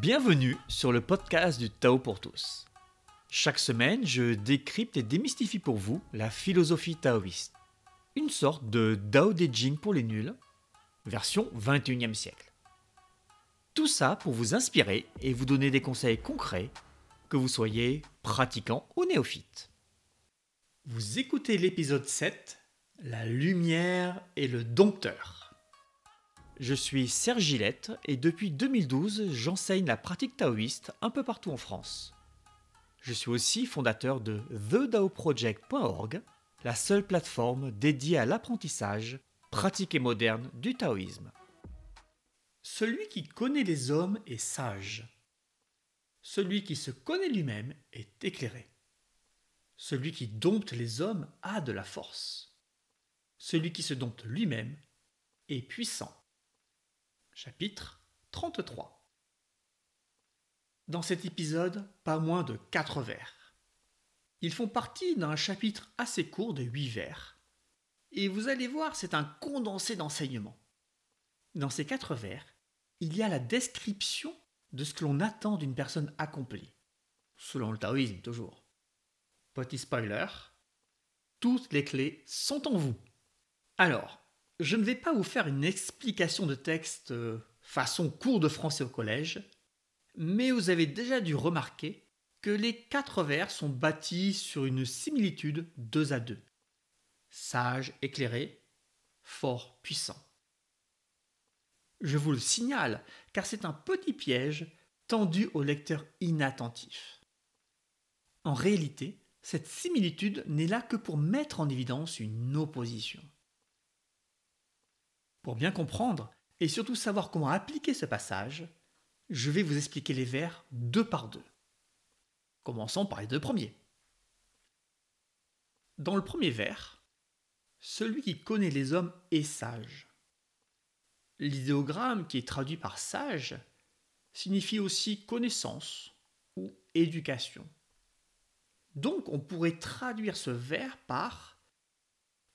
Bienvenue sur le podcast du Tao pour tous. Chaque semaine, je décrypte et démystifie pour vous la philosophie taoïste. Une sorte de Dao De Jing pour les nuls, version 21e siècle. Tout ça pour vous inspirer et vous donner des conseils concrets, que vous soyez pratiquant ou néophyte. Vous écoutez l'épisode 7, La lumière et le dompteur. Je suis Serge Gillette et depuis 2012, j'enseigne la pratique taoïste un peu partout en France. Je suis aussi fondateur de TheDaoProject.org, la seule plateforme dédiée à l'apprentissage pratique et moderne du taoïsme. Celui qui connaît les hommes est sage. Celui qui se connaît lui-même est éclairé. Celui qui dompte les hommes a de la force. Celui qui se dompte lui-même est puissant. Chapitre 33 Dans cet épisode, pas moins de 4 vers. Ils font partie d'un chapitre assez court de 8 vers. Et vous allez voir, c'est un condensé d'enseignements. Dans ces 4 vers, il y a la description de ce que l'on attend d'une personne accomplie. Selon le taoïsme, toujours. Petit spoiler, toutes les clés sont en vous. Alors, je ne vais pas vous faire une explication de texte euh, façon cours de français au collège, mais vous avez déjà dû remarquer que les quatre vers sont bâtis sur une similitude deux à deux. Sage, éclairé, fort, puissant. Je vous le signale, car c'est un petit piège tendu au lecteur inattentif. En réalité, cette similitude n'est là que pour mettre en évidence une opposition. Pour bien comprendre et surtout savoir comment appliquer ce passage, je vais vous expliquer les vers deux par deux. Commençons par les deux premiers. Dans le premier vers, celui qui connaît les hommes est sage. L'idéogramme qui est traduit par sage signifie aussi connaissance ou éducation. Donc on pourrait traduire ce vers par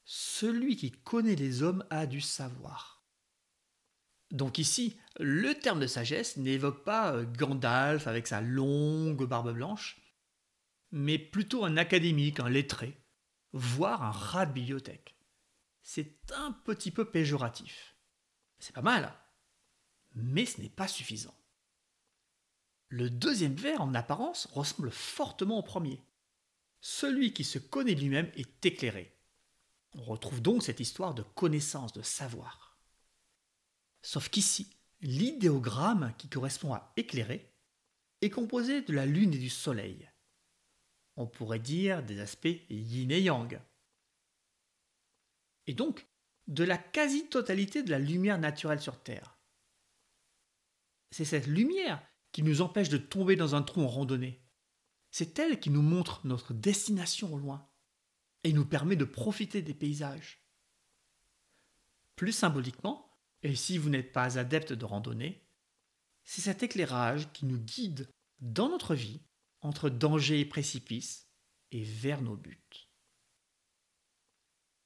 celui qui connaît les hommes a du savoir. Donc ici, le terme de sagesse n'évoque pas euh, Gandalf avec sa longue barbe blanche, mais plutôt un académique, un lettré, voire un rat de bibliothèque. C'est un petit peu péjoratif. C'est pas mal, mais ce n'est pas suffisant. Le deuxième vers, en apparence, ressemble fortement au premier. Celui qui se connaît lui-même est éclairé. On retrouve donc cette histoire de connaissance, de savoir. Sauf qu'ici, l'idéogramme qui correspond à éclairer est composé de la lune et du soleil. On pourrait dire des aspects yin et yang. Et donc, de la quasi-totalité de la lumière naturelle sur Terre. C'est cette lumière qui nous empêche de tomber dans un trou en randonnée. C'est elle qui nous montre notre destination au loin et nous permet de profiter des paysages. Plus symboliquement, et si vous n'êtes pas adepte de randonnée, c'est cet éclairage qui nous guide dans notre vie entre danger et précipice et vers nos buts.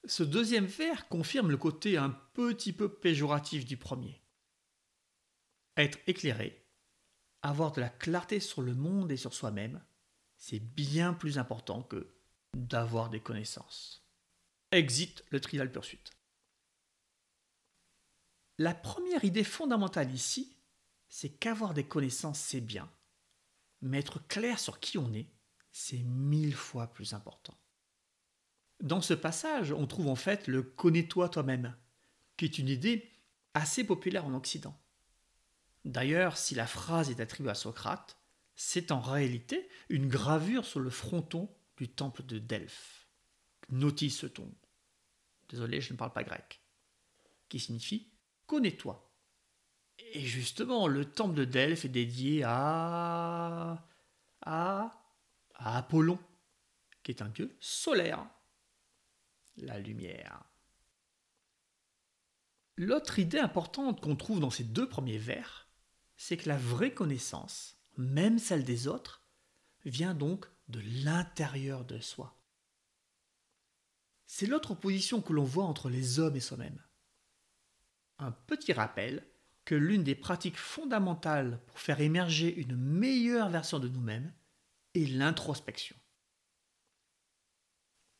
Ce deuxième vers confirme le côté un petit peu péjoratif du premier. Être éclairé, avoir de la clarté sur le monde et sur soi-même, c'est bien plus important que d'avoir des connaissances. Exit le trial pursuit. La première idée fondamentale ici, c'est qu'avoir des connaissances, c'est bien. Mais être clair sur qui on est, c'est mille fois plus important. Dans ce passage, on trouve en fait le connais-toi toi-même, qui est une idée assez populaire en Occident. D'ailleurs, si la phrase est attribuée à Socrate, c'est en réalité une gravure sur le fronton du temple de Delphes. Notice ton. Désolé, je ne parle pas grec. Qui signifie connais-toi. Et justement, le temple de Delphes est dédié à. à. à Apollon, qui est un dieu solaire. La lumière. L'autre idée importante qu'on trouve dans ces deux premiers vers, c'est que la vraie connaissance, même celle des autres, vient donc de l'intérieur de soi. C'est l'autre opposition que l'on voit entre les hommes et soi-même. Un petit rappel que l'une des pratiques fondamentales pour faire émerger une meilleure version de nous-mêmes est l'introspection.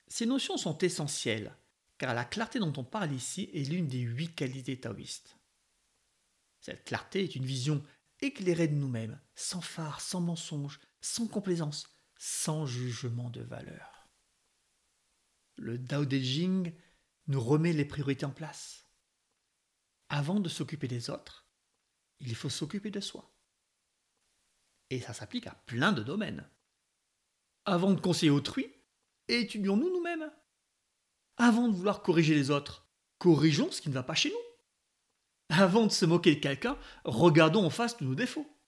Ces notions sont essentielles, car la clarté dont on parle ici est l'une des huit qualités taoïstes. Cette clarté est une vision éclairée de nous-mêmes, sans phare, sans mensonge, sans complaisance, sans jugement de valeur. Le Tao Te Ching nous remet les priorités en place. Avant de s'occuper des autres, il faut s'occuper de soi. Et ça s'applique à plein de domaines. Avant de conseiller autrui, étudions-nous nous-mêmes. Avant de vouloir corriger les autres, corrigeons ce qui ne va pas chez nous. Avant de se moquer de quelqu'un, regardons en face de nos défauts.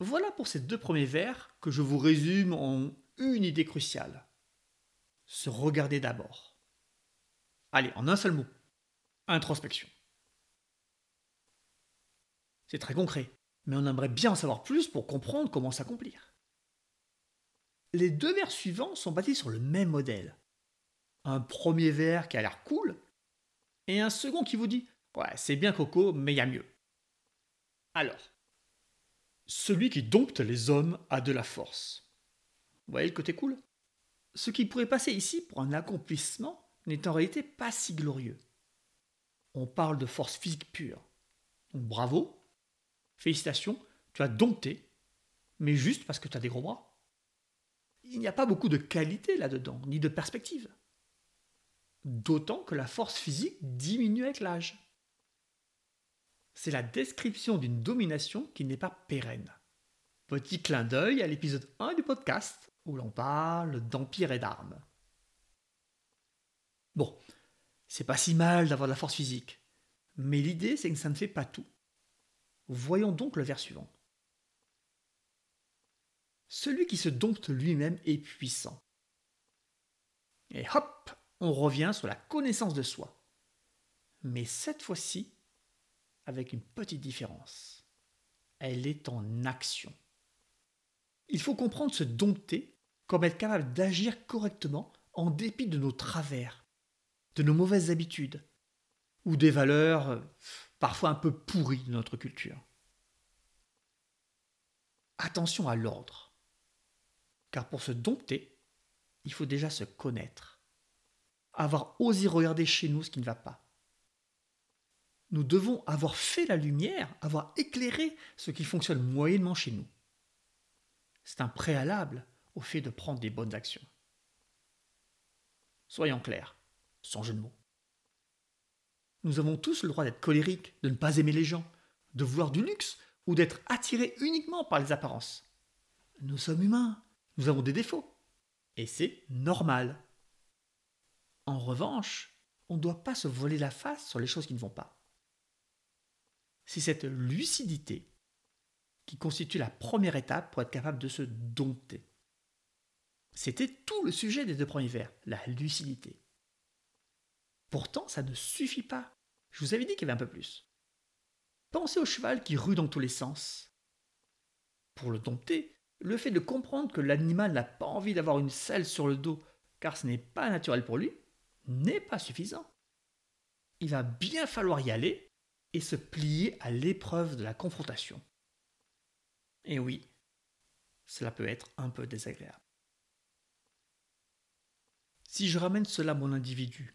Voilà pour ces deux premiers vers que je vous résume en une idée cruciale. Se regarder d'abord. Allez, en un seul mot. Introspection. C'est très concret, mais on aimerait bien en savoir plus pour comprendre comment s'accomplir. Les deux vers suivants sont bâtis sur le même modèle. Un premier vers qui a l'air cool, et un second qui vous dit Ouais, c'est bien Coco, mais il y a mieux. Alors, celui qui dompte les hommes a de la force. Vous voyez le côté cool? Ce qui pourrait passer ici pour un accomplissement n'est en réalité pas si glorieux. On parle de force physique pure. Bravo, félicitations, tu as dompté, mais juste parce que tu as des gros bras. Il n'y a pas beaucoup de qualité là-dedans, ni de perspective d'autant que la force physique diminue avec l'âge. C'est la description d'une domination qui n'est pas pérenne. Petit clin d'œil à l'épisode 1 du podcast où l'on parle d'empire et d'armes. Bon, c'est pas si mal d'avoir de la force physique, mais l'idée c'est que ça ne fait pas tout. Voyons donc le vers suivant. Celui qui se dompte lui-même est puissant. Et hop, on revient sur la connaissance de soi. Mais cette fois-ci, avec une petite différence. Elle est en action. Il faut comprendre se dompter comme être capable d'agir correctement en dépit de nos travers, de nos mauvaises habitudes, ou des valeurs euh, parfois un peu pourries de notre culture. Attention à l'ordre, car pour se dompter, il faut déjà se connaître avoir osé regarder chez nous ce qui ne va pas. Nous devons avoir fait la lumière, avoir éclairé ce qui fonctionne moyennement chez nous. C'est un préalable au fait de prendre des bonnes actions. Soyons clairs, sans jeu de mots. Nous avons tous le droit d'être colériques, de ne pas aimer les gens, de vouloir du luxe ou d'être attirés uniquement par les apparences. Nous sommes humains, nous avons des défauts. Et c'est normal. En revanche, on ne doit pas se voler la face sur les choses qui ne vont pas. C'est cette lucidité qui constitue la première étape pour être capable de se dompter. C'était tout le sujet des deux premiers vers, la lucidité. Pourtant, ça ne suffit pas. Je vous avais dit qu'il y avait un peu plus. Pensez au cheval qui rue dans tous les sens. Pour le dompter, le fait de comprendre que l'animal n'a pas envie d'avoir une selle sur le dos car ce n'est pas naturel pour lui, n'est pas suffisant. Il va bien falloir y aller se plier à l'épreuve de la confrontation. Et oui, cela peut être un peu désagréable. Si je ramène cela à mon individu,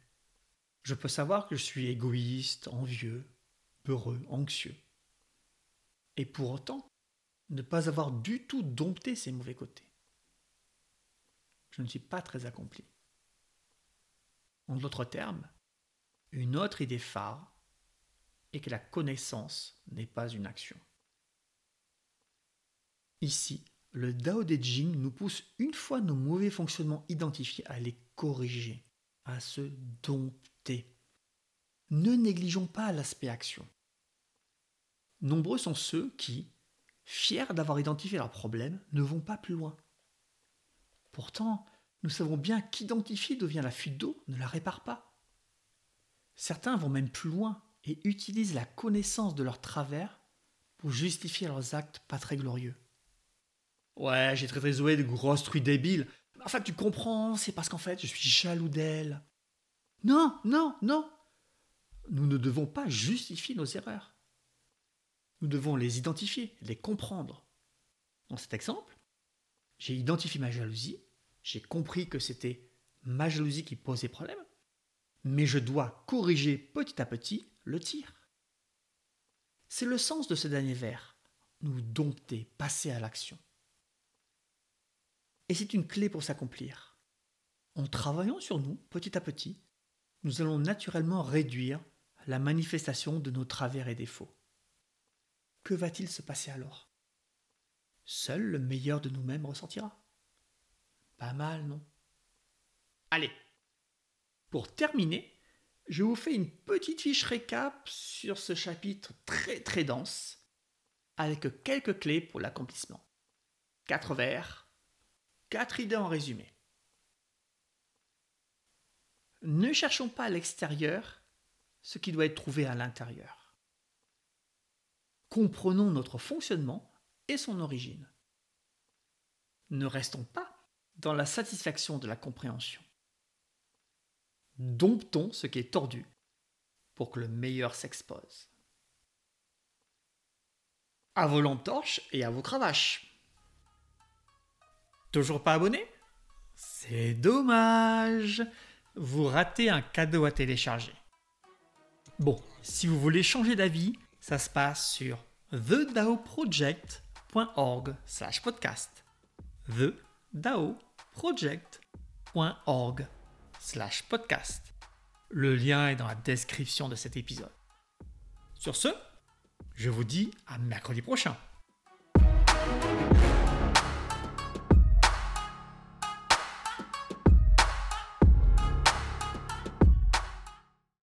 je peux savoir que je suis égoïste, envieux, peureux, anxieux. Et pour autant, ne pas avoir du tout dompté ces mauvais côtés. Je ne suis pas très accompli. En d'autres termes, une autre idée phare est que la connaissance n'est pas une action. Ici, le Dao De Jing nous pousse, une fois nos mauvais fonctionnements identifiés, à les corriger, à se dompter. Ne négligeons pas l'aspect action. Nombreux sont ceux qui, fiers d'avoir identifié leurs problèmes, ne vont pas plus loin. Pourtant, nous savons bien qu'identifier d'où vient la fuite d'eau ne la répare pas. Certains vont même plus loin et utilisent la connaissance de leur travers pour justifier leurs actes pas très glorieux. Ouais, j'ai très très de grosses trucs débiles. Enfin, tu comprends, c'est parce qu'en fait, je suis jaloux d'elle. Non, non, non. nous ne devons pas justifier nos erreurs. Nous devons les identifier, les comprendre. Dans cet exemple, j'ai identifié ma jalousie, j'ai compris que c'était ma jalousie qui posait problème, mais je dois corriger petit à petit le tir. C'est le sens de ce dernier vers, nous dompter, passer à l'action. Et c'est une clé pour s'accomplir. En travaillant sur nous, petit à petit, nous allons naturellement réduire la manifestation de nos travers et défauts. Que va-t-il se passer alors? Seul le meilleur de nous-mêmes ressentira. Pas mal, non? Allez, pour terminer, je vous fais une petite fiche récap sur ce chapitre très très dense, avec quelques clés pour l'accomplissement. Quatre vers, quatre idées en résumé. Ne cherchons pas à l'extérieur ce qui doit être trouvé à l'intérieur. Comprenons notre fonctionnement et son origine. Ne restons pas dans la satisfaction de la compréhension. Domptons ce qui est tordu pour que le meilleur s'expose. À vos lampes torches et à vos cravaches. Toujours pas abonné? C'est dommage Vous ratez un cadeau à télécharger. Bon, si vous voulez changer d'avis, ça se passe sur thedaoproject.org slash podcast. thedaoproject.org slash podcast. Le lien est dans la description de cet épisode. Sur ce, je vous dis à mercredi prochain.